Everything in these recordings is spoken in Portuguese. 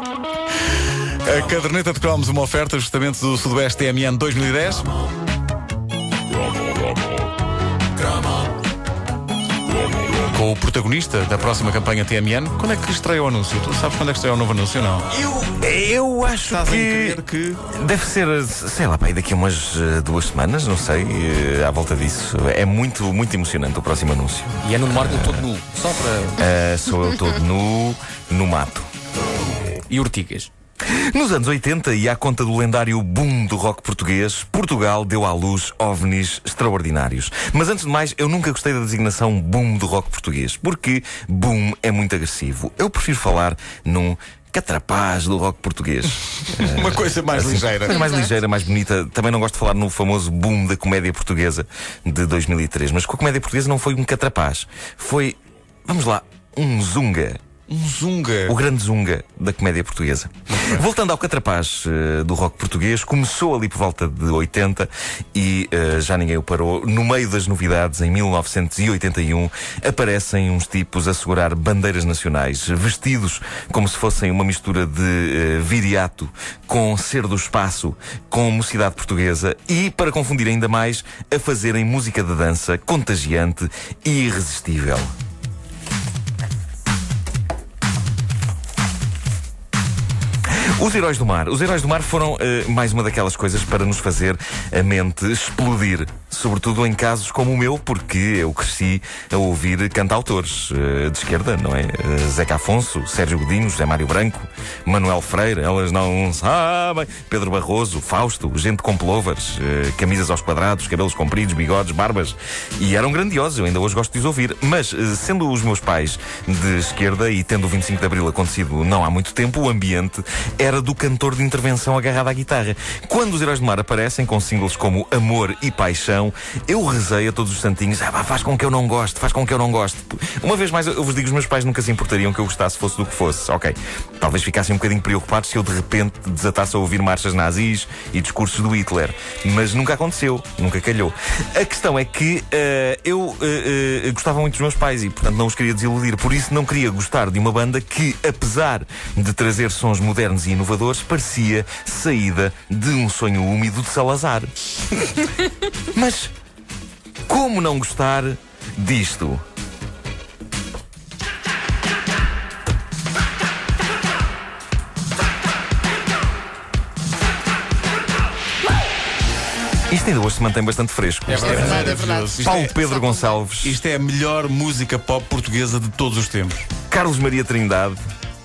A caderneta de cromos, uma oferta justamente do Sudoeste TMN 2010. Com o protagonista da próxima campanha TMN. Quando é que estreia o anúncio? Tu sabes quando é que estreia o novo anúncio? Não. Eu, eu acho Estás a que, que. deve ser, sei lá, pai, daqui a umas eh, duas semanas, não sei, eh, à volta disso. É muito, muito emocionante o próximo anúncio. E é no Marco todo nu. Só para. Eh, sou eu todo nu, no mato. E urticas. Nos anos 80, e à conta do lendário boom do rock português, Portugal deu à luz ovnis extraordinários. Mas antes de mais, eu nunca gostei da designação boom do rock português, porque boom é muito agressivo. Eu prefiro falar num catrapaz do rock português. Uma coisa mais ligeira. Coisa mais ligeira, mais bonita. Também não gosto de falar no famoso boom da comédia portuguesa de 2003. Mas com a comédia portuguesa não foi um catrapaz. Foi, vamos lá, um zunga. Um zunga. O grande zunga da comédia portuguesa. Voltando ao catrapaz eh, do rock português, começou ali por volta de 80 e eh, já ninguém o parou. No meio das novidades, em 1981, aparecem uns tipos a segurar bandeiras nacionais, vestidos como se fossem uma mistura de eh, viriato com ser do espaço, com mocidade portuguesa e, para confundir ainda mais, a fazerem música de dança contagiante e irresistível. Os Heróis do Mar. Os Heróis do Mar foram eh, mais uma daquelas coisas para nos fazer a mente explodir. Sobretudo em casos como o meu, porque eu cresci a ouvir cantautores eh, de esquerda, não é? Eh, Zeca Afonso, Sérgio Godinho, José Mário Branco, Manuel Freire, elas não sabem, Pedro Barroso, Fausto, gente com plovers, camisas aos quadrados, cabelos compridos, bigodes, barbas. E eram grandiosos, eu ainda hoje gosto de os ouvir. Mas, sendo os meus pais de esquerda e tendo o 25 de Abril acontecido não há muito tempo, o ambiente era do cantor de intervenção agarrado à guitarra. Quando os Heróis do Mar aparecem com singles como Amor e Paixão, eu rezei a todos os santinhos, ah, faz com que eu não goste, faz com que eu não goste. Uma vez mais, eu vos digo, os meus pais nunca se importariam que eu gostasse, fosse do que fosse. Ok, talvez ficassem um bocadinho preocupados se eu de repente desatasse a ouvir marchas nazis e discursos do Hitler. Mas nunca aconteceu, nunca calhou. A questão é que eh, eu eh, eh, gostava muito dos meus pais e, portanto, não os queria desiludir. Por isso, não queria gostar de uma banda que, apesar de trazer sons modernos e inovadores, parecia saída de um sonho úmido de Salazar. Mas como não gostar disto? Isto ainda hoje se mantém bastante fresco. É verdade, é maravilhoso. verdade. Isto Paulo é- Pedro Gonçalves, Isto é a melhor música pop portuguesa de todos os tempos. Carlos Maria Trindade,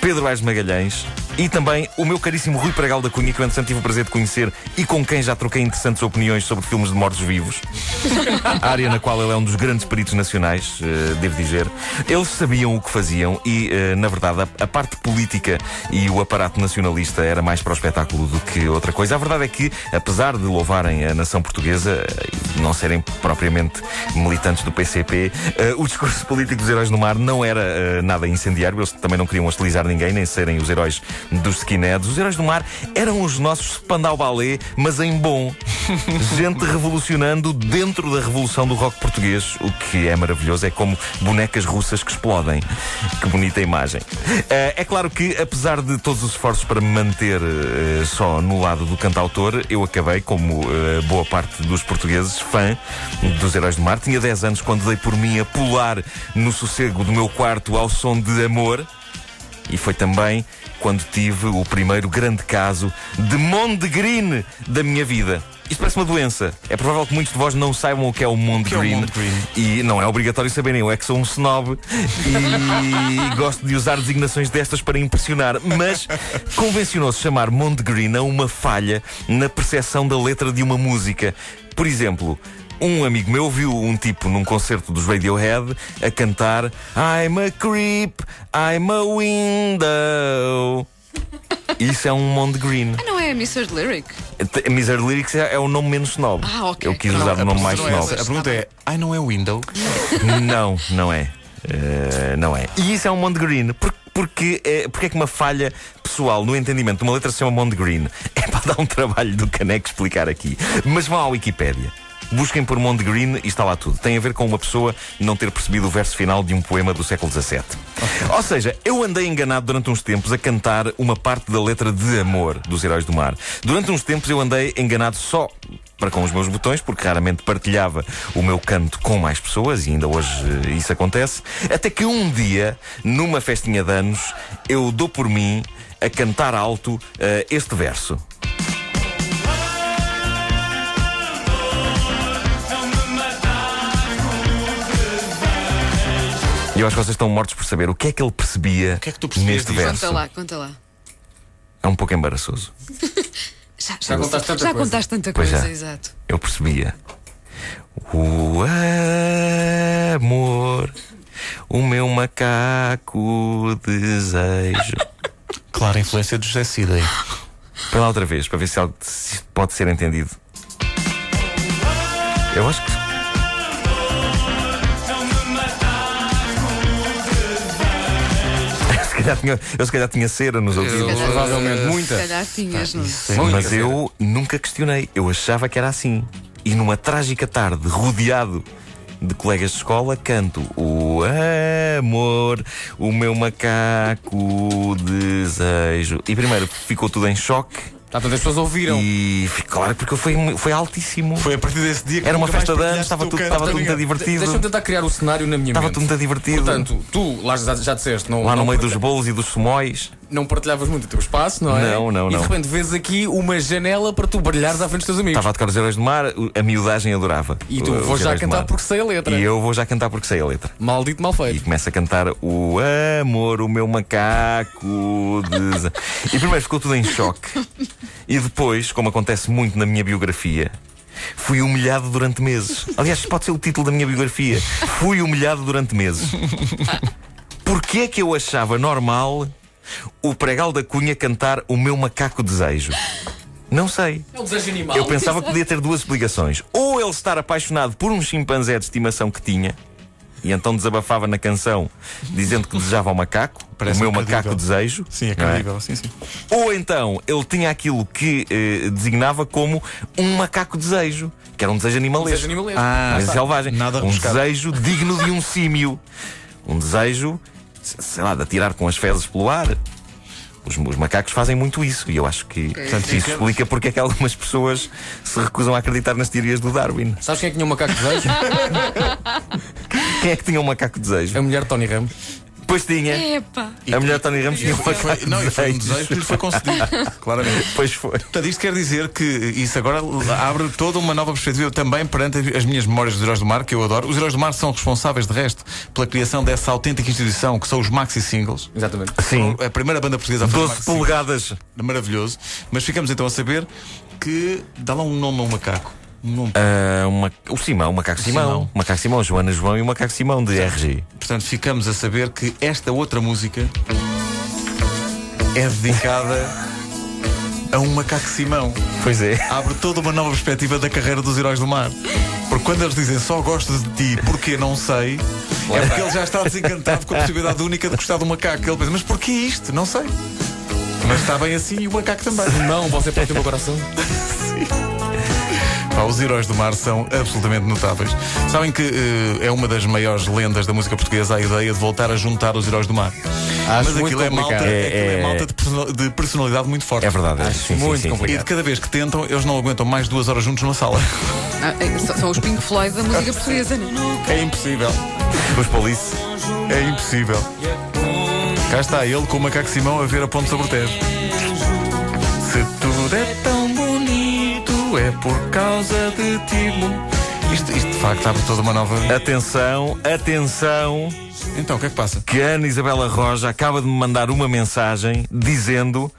Pedro Aires Magalhães e também o meu caríssimo Rui Pregal da Cunha, que eu entretanto tive o prazer de conhecer e com quem já troquei interessantes opiniões sobre filmes de mortos-vivos. a área na qual ele é um dos grandes peritos nacionais, eh, devo dizer. Eles sabiam o que faziam e, eh, na verdade, a, a parte política e o aparato nacionalista era mais para o espetáculo do que outra coisa. A verdade é que, apesar de louvarem a nação portuguesa eh, e não serem propriamente militantes do PCP, eh, o discurso político dos heróis do mar não era eh, nada incendiário. Eles também não queriam hostilizar ninguém, nem serem os heróis dos skinheads. Os heróis do mar eram os nossos Spandau Ballet, mas em bom. Gente revolucionando dentro da revolução do rock português. O que é maravilhoso é como bonecas russas que explodem. Que bonita imagem. Eh, é claro que, apesar de todos os esforços para me manter eh, só no lado do cantautor, eu acabei, como eh, boa parte dos portugueses, fã dos Heróis do Mar. Tinha 10 anos quando dei por mim a pular no sossego do meu quarto ao som de amor. E foi também quando tive o primeiro grande caso de Mondegreen da minha vida. Isto parece uma doença. É provável que muitos de vós não saibam o que é o é o Mondegreen. Mondegreen? E não é obrigatório saberem. Eu é que sou um snob e gosto de usar designações destas para impressionar. Mas convencionou-se chamar Mondegreen a uma falha na percepção da letra de uma música. Por exemplo, um amigo meu viu um tipo num concerto dos Radiohead a cantar I'm a creep, I'm a window. Isso é um Mondegreen. Ah, não é Mr. Lyric? Miser Lyrics é, é o nome menos snob. Ah, ok. Eu quis usar o nome mais Não é snob. essa. A pergunta é: ai, não é Window? Não, não é. Eh, não é. E isso é um Mondegreen. Por, porque, é, porque é que uma falha pessoal no entendimento de uma letra se chama Mondegreen? É para dar um trabalho do caneco explicar aqui. Mas vão à Wikipédia. Busquem por Monte Green e está lá tudo. Tem a ver com uma pessoa não ter percebido o verso final de um poema do século XVII. Ou seja, eu andei enganado durante uns tempos a cantar uma parte da letra de amor dos Heróis do Mar. Durante uns tempos eu andei enganado só para com os meus botões, porque raramente partilhava o meu canto com mais pessoas, e ainda hoje eh, isso acontece. Até que um dia, numa festinha de anos, eu dou por mim a cantar alto eh, este verso. Eu acho que vocês estão mortos por saber o que é que ele percebia O que é que tu percebias neste disso? verso. Conta lá, conta lá. É um pouco embaraçoso. Já, Já contaste tanta já coisa. contaste tanta Pois coisa, já. exato. Eu percebia. O amor, o meu macaco desejo. Clara influência do José Cid aí. Põe lá outra vez, para ver se algo se isto pode ser entendido. Eu acho que. Calhar tinha- eu se calhar tinha cera nos ouvidos. calhar- Provavelmente Se muita. calhar tinhas, não Muita Mas cera. eu nunca questionei. Eu achava que era assim. E numa trágica tarde, rodeado de colegas de escola, canto o amor, o meu macaco desejo. E primeiro ficou tudo em choque. Portanto, as pessoas ouviram. E claro, porque foi, foi altíssimo. Foi a partir desse dia que Era uma festa de anos, estava tudo, estava tudo muito divertido. Deixa-me tentar criar o cenário na minha Estava mente. tudo muito divertido. Portanto, tu, lá já, já disseste, não, Lá no não, meio dos bolos e dos sumóis. Não partilhavas muito o teu espaço, não é? Não, não, E não. de repente vês aqui uma janela para tu brilhares à frente dos teus amigos. Estava a tocar os Heróis do Mar, a miudagem adorava. E tu, vou já cantar porque sei a letra. E eu vou já cantar porque sei a letra. Maldito mal E feito. começa a cantar o amor, o meu macaco. dese-" E primeiro ficou tudo em choque. E depois, como acontece muito na minha biografia, fui humilhado durante meses. Aliás, pode ser o título da minha biografia. Fui humilhado durante meses. Porquê é que eu achava normal o pregal da Cunha cantar o meu macaco desejo? Não sei. É um desejo animal. Eu pensava que podia ter duas explicações. Ou ele estar apaixonado por um chimpanzé de estimação que tinha, e então desabafava na canção, dizendo que desejava ao macaco, Parece o meu credível. macaco desejo. Sim, é não credível, sim, sim. Ou então ele tinha aquilo que eh, designava como um macaco desejo, que era um desejo animalesco. Desejo animalesco. Ah, tá. selvagem. Nada um rebuscado. desejo digno de um símio. Um desejo, sei lá, de atirar com as fezes pelo ar. Os, os macacos fazem muito isso e eu acho que Portanto, isso fica- explica porque é que algumas pessoas se recusam a acreditar nas teorias do Darwin. Sabes quem é que tinha um macaco desejo? Quem é que tinha um macaco desejo? A mulher de Tony Ramos. Pois tinha. Epá. A mulher Tony Ramos tinha Foi- foi- não, e foi um desejo. que lhe foi concedido, claramente. Pois foi. Portanto, isto quer dizer que isso agora abre toda uma nova perspectiva também perante as minhas memórias dos Heróis do Mar, que eu adoro. Os Heróis do Mar são responsáveis, de resto, pela criação dessa autêntica instituição que são os maxi singles. Exatamente. Sim. A primeira banda portuguesa a fazer 12 maxi singles. polegadas. Maravilhoso. Mas ficamos então a saber que dá lá um nome a um macaco. Um. Ah, uma- o Simão, o macaco Simão. Simão. O macaco Simão, Joana João e o macaco Simão de RG. Portanto, ficamos a saber que esta outra música é dedicada a um macaco Simão. Pois é. Abre toda uma nova perspectiva da carreira dos heróis do mar. Porque quando eles dizem só gosto de ti, porque não sei, é porque ele já está desencantado com a possibilidade única de gostar do macaco. Ele pensa, mas porquê isto? Não sei. Mas está bem assim e o macaco também. Não, você pode ter o meu coração. Pá, os heróis do mar são absolutamente notáveis. Sabem que eh, é uma das maiores lendas da música portuguesa a ideia de voltar a juntar os heróis do mar. Acho Mas muito aquilo é malta, complicado. É- aquilo é é- malta de personal- de personalidade muito forte. É verdade. é. Acho Sim, muito sim, sim. E complicado. de cada vez que tentam, eles não aguentam mais duas horas juntos numa sala. Ah, é, são- são os Pink Floyd da música portuguesa, não é? É impossível. Os police. É impossível. Cá está ele com o macaco Simão a ver a ponte sobre o Tejo. Se tudo é tão é por causa de ti. Isto, isto de facto abre toda uma nova. Atenção, atenção, Então, o que é que passa? que a Ana Isabela Roja acaba de me mandar uma mensagem dizendo: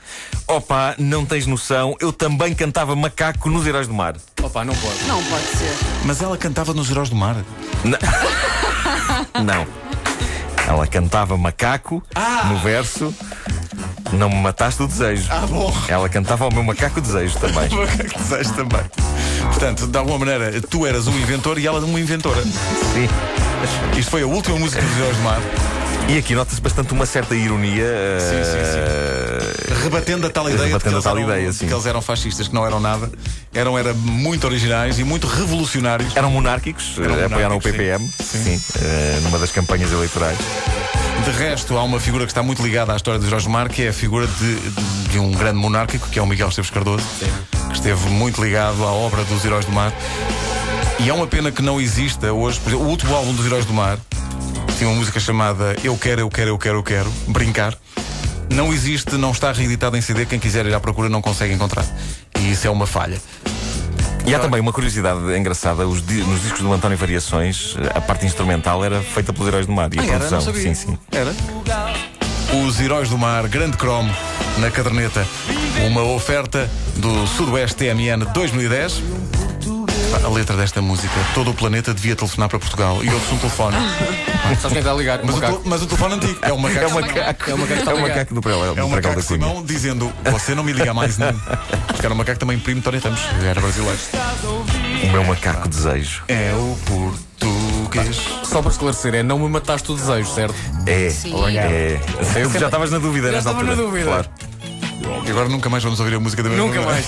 Opa, não tens noção, eu também cantava macaco nos Heróis do Mar. Opa, não pode. Não pode ser. Mas ela cantava nos Heróis do Mar. Não. Ela cantava macaco no verso. Não me mataste o desejo. Ah, bom. Ela cantava ao meu macaco desejo também. O macaco desejo também. Portanto, de alguma maneira, tu eras um inventor e ela uma inventora. Sim. Isto foi a última música dos Heróis do Mar, E aqui nota-se bastante uma certa ironia. Sim, sim, eh, rebatendo a tal ideia, de que, Rebatendo a eles tal eram, ideia, de sim. que eles eram fascistas, que não eram nada. Eram era muito originais e muito revolucionários. Eram monárquicos, Eram eh, apoiaram o monárquicos, PPM, sim. sim, eh, numa das campanhas eleitorais. De resto, há uma figura que está muito ligada à história de Jorge Mar, que é a figura de, de um grande monárquico, que é o Miguel Esteves Cardoso, que esteve muito ligado à obra dos Heróis do Mar. E é uma pena que não exista hoje, por exemplo, o último álbum dos Heróis do Mar tinha uma música chamada Eu Quero, Eu Quero, Eu Quero, Eu Quero, Brincar. Não existe, não está reeditado em CD, quem quiser ir à procura não consegue encontrar. E isso é uma falha. E há também uma curiosidade engraçada: os di- nos discos do António Variações, eh, a parte instrumental era feita pelos Heróis do Mar e a Ah, era? produção. Não sabia. Sim, sim. Era? Os Heróis do Mar, grande cromo na caderneta. Uma oferta do Sudoeste TMN 2010. A letra desta música, todo o planeta devia telefonar para Portugal e ouve-se um telefone. Sabes quem está a ligar? Um Mas o, macaco. mas o telefone antigo é o macaco. É o macaco. É o macaco É o a ligar. macaco do Prel- É o macaco. Simão dizendo Você não me liga mais nem. Porque era o macaco também primo de Tony Ramos, era brasileiro. O meu macaco desejo. É o português. Só para esclarecer, é não me mataste o desejo, certo? É. Sim. É. Eu já estavas na dúvida Já nesta estava na dúvida. Claro. E agora nunca mais vamos ouvir a música da mesma Nunca mais.